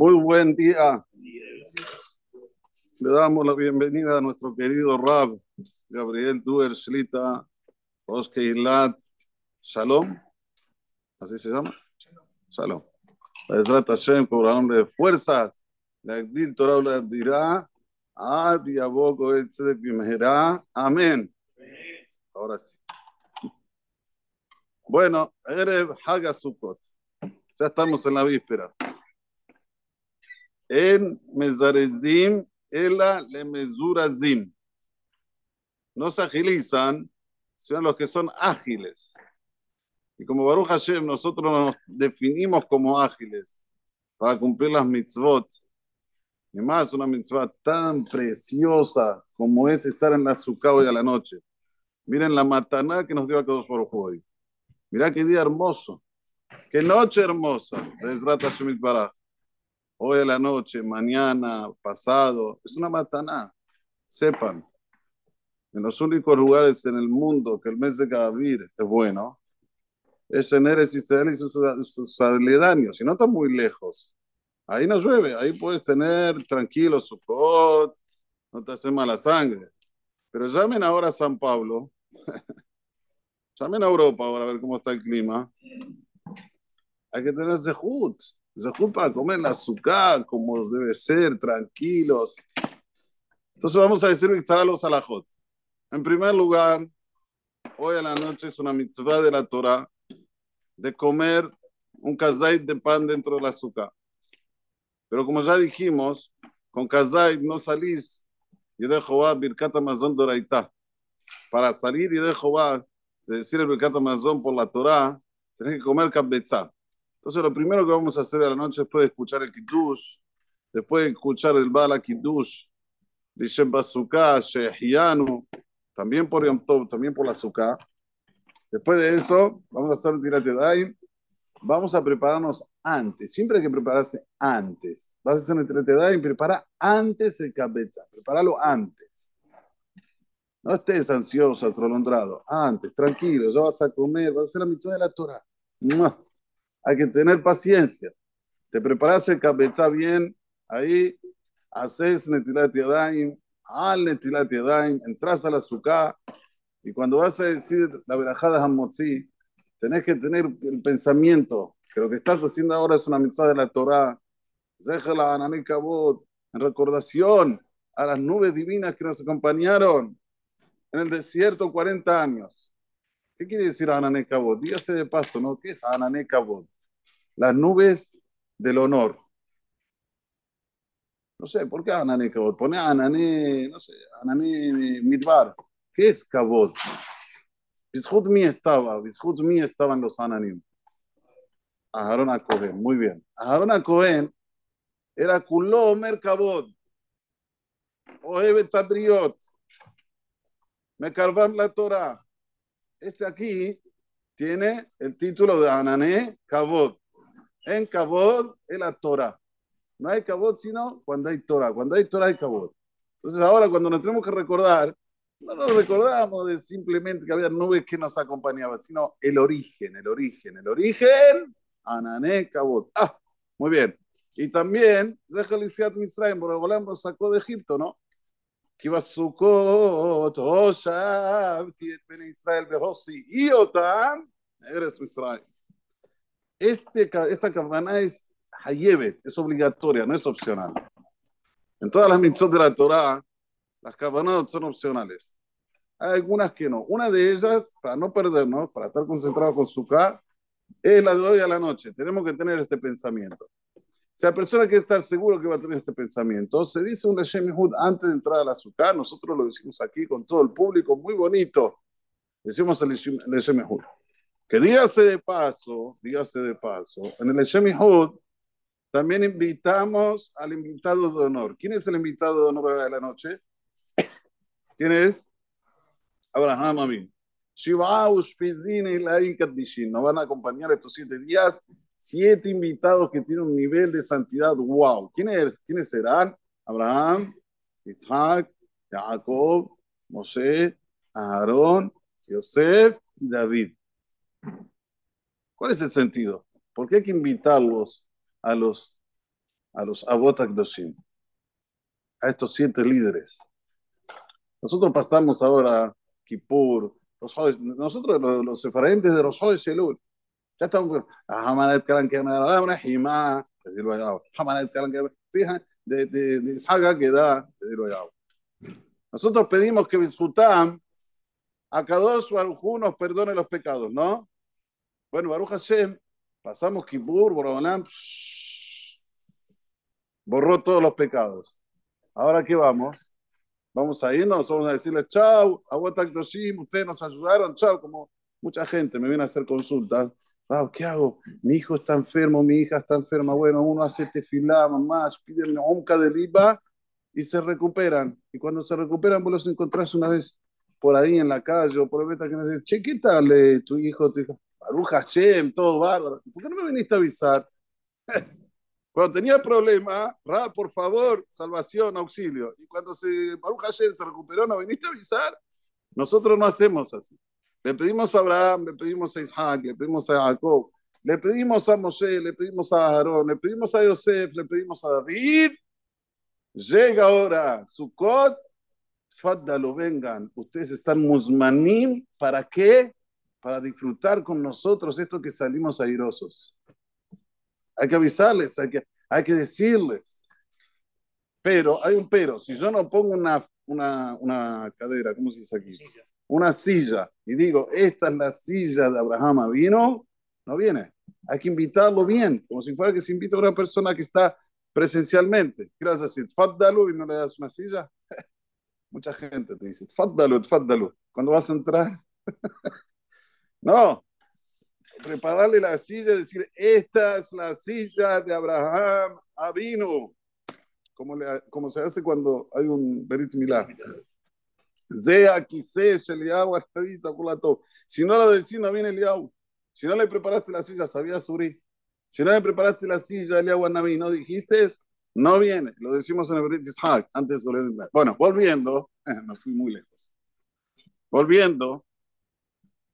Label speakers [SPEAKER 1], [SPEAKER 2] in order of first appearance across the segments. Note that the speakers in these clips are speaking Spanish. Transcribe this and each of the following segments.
[SPEAKER 1] Muy buen día. Le damos la bienvenida a nuestro querido Rab, Gabriel Duer Shlita, Ilat, Shalom. ¿Así se llama? Shalom. Ezrat Hashem, nombre de fuerzas. La Torah la dirá. Ad Yaboko El Tzedek. Amén. Ahora sí. Bueno, Erev Hagasukot. Ya estamos en la víspera. En Mezarezim, Ela le Mezurazim. No se agilizan, sino los que son ágiles. Y como Baruch Hashem, nosotros nos definimos como ágiles para cumplir las mitzvot. Y más una mitzvah tan preciosa como es estar en la sukkah hoy a la noche. Miren la mataná que nos dio a todos por hoy. Mirá qué día hermoso. Qué noche hermosa. Hoy a la noche, mañana, pasado. Es una mataná. Sepan. En los únicos lugares en el mundo que el mes de Gavir es bueno, es en Eres Israel y sus, sus aledaños, si no está muy lejos. Ahí no llueve, ahí puedes tener tranquilo su cot, no te hace mala sangre. Pero llamen ahora a San Pablo, llamen a Europa ahora a ver cómo está el clima. Hay que tener zehut, zehut para comer la azúcar como debe ser, tranquilos. Entonces vamos a decir a los alajot. En primer lugar, hoy a la noche es una mitzvah de la Torah de comer un kazait de pan dentro del azúcar. Pero como ya dijimos, con kazait no salís y de Jehová birkat amazon doraita. Para salir y de Jehová, de decir el birkat amazon por la Torah, tenés que comer kabetza. Entonces lo primero que vamos a hacer a la noche después de escuchar el kiddush, después de escuchar el bala kiddush, Lishem Bazooka, Shehianu, también por Yom Tov, también por la azúcar. Después de eso, vamos a hacer el tirate daim. Vamos a prepararnos antes. Siempre hay que prepararse antes. Vas a hacer el tirate daim, prepara antes el cabeza. Prepáralo antes. No estés ansioso, atrolondrado. Antes, tranquilo, ya vas a comer, vas a hacer la mitad de la Torah. Hay que tener paciencia. Te preparas el cabeza bien, ahí haces Netilat Yadayim, al Netilat Yadayim, entras al azúcar y cuando vas a decir la verajada Hamotzi, tenés que tener el pensamiento que lo que estás haciendo ahora es una mitzvah de la Torah. Déjala en recordación a las nubes divinas que nos acompañaron en el desierto 40 años. ¿Qué quiere decir Anané Kabot? Dígase de paso, ¿no? ¿Qué es Anané Kabot? Las nubes del honor. No sé, ¿por qué Anané Kabot? Pone Anané, no sé, Anané Midbar. ¿Qué es Kabod? Bishut mi estaba, Bishut mi estaban los ananim. Aharon a Cohen, muy bien. Aharon a Cohen era Kulomer Kabod. Oebe Tabriot. Me carvan la Torah. Este aquí tiene el título de Anané Kabod. En Kabod es la Torah. No hay Kabod sino cuando hay Torah. Cuando hay Torah hay Kabod. Entonces ahora cuando nos tenemos que recordar no nos recordamos de simplemente que había nubes que nos acompañaban, sino el origen, el origen, el origen, Anané Kabot. Ah, muy bien. Y también, Zehalisiat Misraim, Boregolam lo sacó de Egipto, ¿no? Hoshab, Tiet Ben Israel, Behosi, y Otam, eres Misraim. Este, esta cabana es Hayebet, es obligatoria, no es opcional. En todas las mitzvot de la Torah, las cabanadas son opcionales. Hay algunas que no. Una de ellas, para no perdernos, para estar concentrado con su K, es la de hoy a la noche. Tenemos que tener este pensamiento. Si la persona quiere estar seguro que va a tener este pensamiento, se dice un Leshem antes de entrar a la azúcar. Nosotros lo decimos aquí con todo el público, muy bonito. Decimos el Leshem Que dígase de paso, dígase de paso, en el Leshem también invitamos al invitado de honor. ¿Quién es el invitado de honor de la noche? ¿Quién es? Abraham Amin. Shiva Ushpizine y. Nos van a acompañar estos siete días. Siete invitados que tienen un nivel de santidad. ¡Wow! ¿Quiénes, ¿quiénes serán? Abraham, Isaac, Jacob, Moshe, Aarón, Yosef y David. ¿Cuál es el sentido? ¿Por qué hay que invitarlos a los a los a estos siete líderes. Nosotros pasamos ahora Kippur, los, nosotros los, los de los Jodes Elul, ya estamos Hamanet Kalan que me Hima, Hamanet Kalan que de, de, de saga que da, Nosotros pedimos que Bishutam, a Kadosh Baruj nos perdone los pecados, ¿no? Bueno, Baruch Hashem, pasamos Kippur, Borobanam, borró todos los pecados. Ahora, ¿qué vamos? Vamos a irnos, vamos a decirles Aguatak Doshim, ustedes nos ayudaron, chao, como mucha gente me viene a hacer consultas. ¿Qué hago? Mi hijo está enfermo, mi hija está enferma. Bueno, uno hace tefilá, mamá, piden onca de riba y se recuperan. Y cuando se recuperan, vos los encontrás una vez por ahí en la calle o por el beta que nos dice, che, ¿qué tal eh, tu hijo, tu hija? Baruch Hashem, todo bárbaro. ¿Por qué no me viniste a avisar? Cuando tenía problema, Ra, por favor, salvación, auxilio. Y cuando se, Baruch Hashem se recuperó, ¿no viniste a avisar? Nosotros no hacemos así. Le pedimos a Abraham, le pedimos a Isaac, le pedimos a Jacob, le pedimos a Moshe, le pedimos a Aarón, le pedimos a Yosef, le pedimos a David. Llega ahora Sukkot, lo vengan. Ustedes están musmanim, ¿para qué? Para disfrutar con nosotros esto que salimos airosos. Hay que avisarles, hay que, hay que decirles. Pero, hay un pero, si yo no pongo una, una, una cadera, ¿cómo se dice aquí? Una silla, y digo, esta es la silla de Abraham, ¿vino? No viene. Hay que invitarlo bien, como si fuera que se invita a una persona que está presencialmente. ¿Qué vas a decir? Faddalu y no le das una silla. Mucha gente te dice, faddalu, faddalu. Cuando vas a entrar. no, prepararle la silla, decir, esta es la silla de Abraham Avino, como, le, como se hace cuando hay un Berit Milá. Lo decís, no viene Eliau. Si no le preparaste la silla, sabía Suri. Si no le preparaste la silla, Eliau Naví, no dijiste, no viene. Lo decimos en el Ishaq, antes de Bueno, volviendo, me fui muy lejos. Volviendo,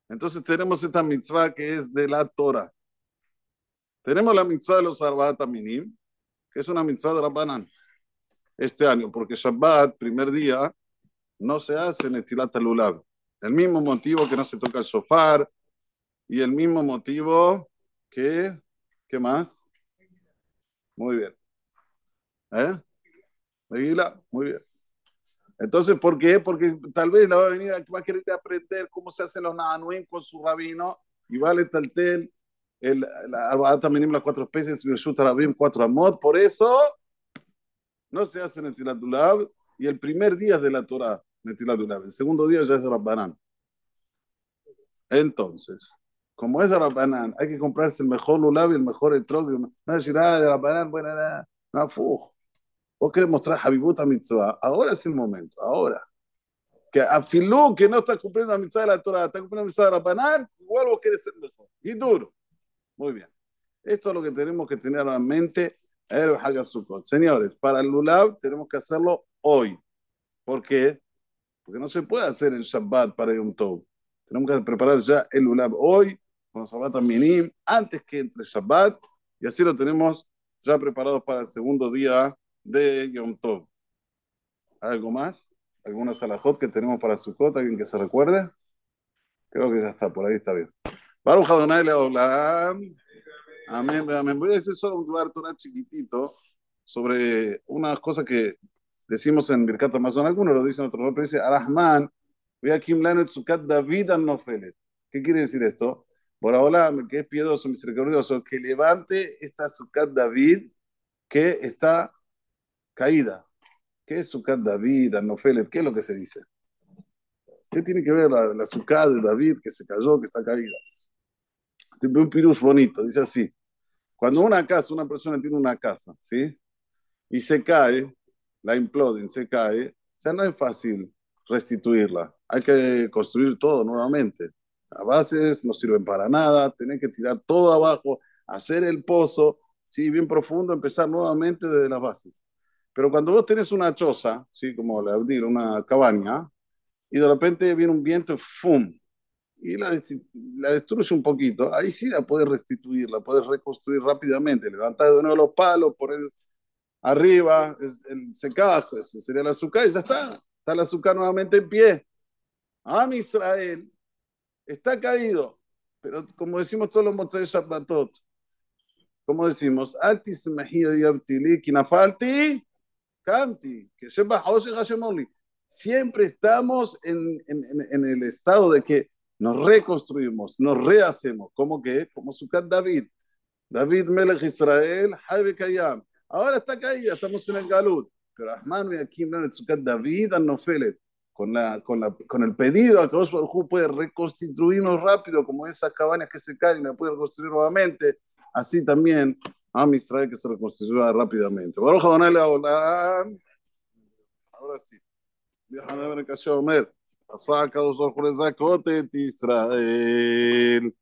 [SPEAKER 1] entonces tenemos esta mitzvah que es de la Torah. Tenemos la mitzvah de los Arbaat Minim, que es una mitzvah de Rabbanan este año, porque Shabbat, primer día, no se hace en Estilat Lulav. El mismo motivo que no se toca el shofar y el mismo motivo que, ¿qué más? Muy bien. ¿Eh? Muy bien. Entonces, ¿por qué? Porque tal vez la va a venir, va a querer aprender cómo se hacen los nanuim con su rabino y vale taltel, el, la también las cuatro especies, Rabim, cuatro amot. Por eso no se hace Netilatulab y el primer día de la Torah, Netilatulab. El segundo día ya es de Rabbanan. Entonces, como es de Rabbanan, hay que comprarse el mejor lulab y el mejor etrog. No decir, ah, de Rabbanan, bueno, nada, no, fuj. Vos querés mostrar Habibut a Mitzvah. Ahora es el momento, ahora. Que a Filú, que no está cumpliendo la Mitzvah de la Torah, está cumpliendo la Mitzvah de Rabanán, igual vos querés ser mejor. Y duro. Muy bien. Esto es lo que tenemos que tener en mente. Señores, para el Lulab tenemos que hacerlo hoy. ¿Por qué? Porque no se puede hacer el Shabbat para Yom Tov. Tenemos que preparar ya el Lulab hoy, con los Shabbat Minim, antes que entre Shabbat, y así lo tenemos ya preparados para el segundo día de Yom Tov. ¿Algo más? ¿Alguna salajot que tenemos para Sukkot? ¿Alguien que se recuerde? Creo que ya está, por ahí está bien. Baruch Adonai Leolam. Amén, amén. Voy a decir solo un lugar chiquitito sobre unas cosas que decimos en Birkat Amazon. Algunos lo dicen, otros pero dice Arahman, David. ¿Qué quiere decir esto? Por ahora, que es piedoso, misericordioso, que levante esta Sukkot David que está caída. ¿Qué es Sukkot David, Anofelet? ¿Qué es lo que se dice? ¿Qué tiene que ver la, la de David que se cayó, que está caída? Tiene un pirus bonito, dice así. Cuando una casa, una persona tiene una casa, ¿sí? Y se cae, la imploden, se cae, ya no es fácil restituirla. Hay que construir todo nuevamente. Las bases no sirven para nada, tienen que tirar todo abajo, hacer el pozo, ¿sí? bien profundo, empezar nuevamente desde las bases. Pero cuando vos tenés una choza, ¿sí? como la abdir, una cabaña, y de repente viene un viento, ¡fum! Y la, la destruye un poquito, ahí sí la puedes restituir, la puedes reconstruir rápidamente, levantar de nuevo los palos, poner arriba es el secajo, ese sería el azúcar y ya está. Está el azúcar nuevamente en pie. Am Israel está caído, pero como decimos todos los Motzei Shabbatot, como decimos, Altis Mehiyo Yabtili, Kinafalti, Kanti, que Sheba. Siempre estamos en, en, en, el estado de que nos reconstruimos, nos rehacemos, como que, como Sukkot David. David Melech Israel, Haibe Kayam. Ahora está caída, estamos en el Galut. Pero Ahmad y Akim David han. Con, la, con, la, con, el pedido a que Oswald puede reconstruirnos rápido, como esas cabañas que se caen y las puede reconstruir nuevamente, así también a Israel que se reconstruyó rápidamente. Baruch Adonai Leolam. Ahora sí. Viajan a ver el Omer. Asá, Kadosh Baruch Rezakotet Israel.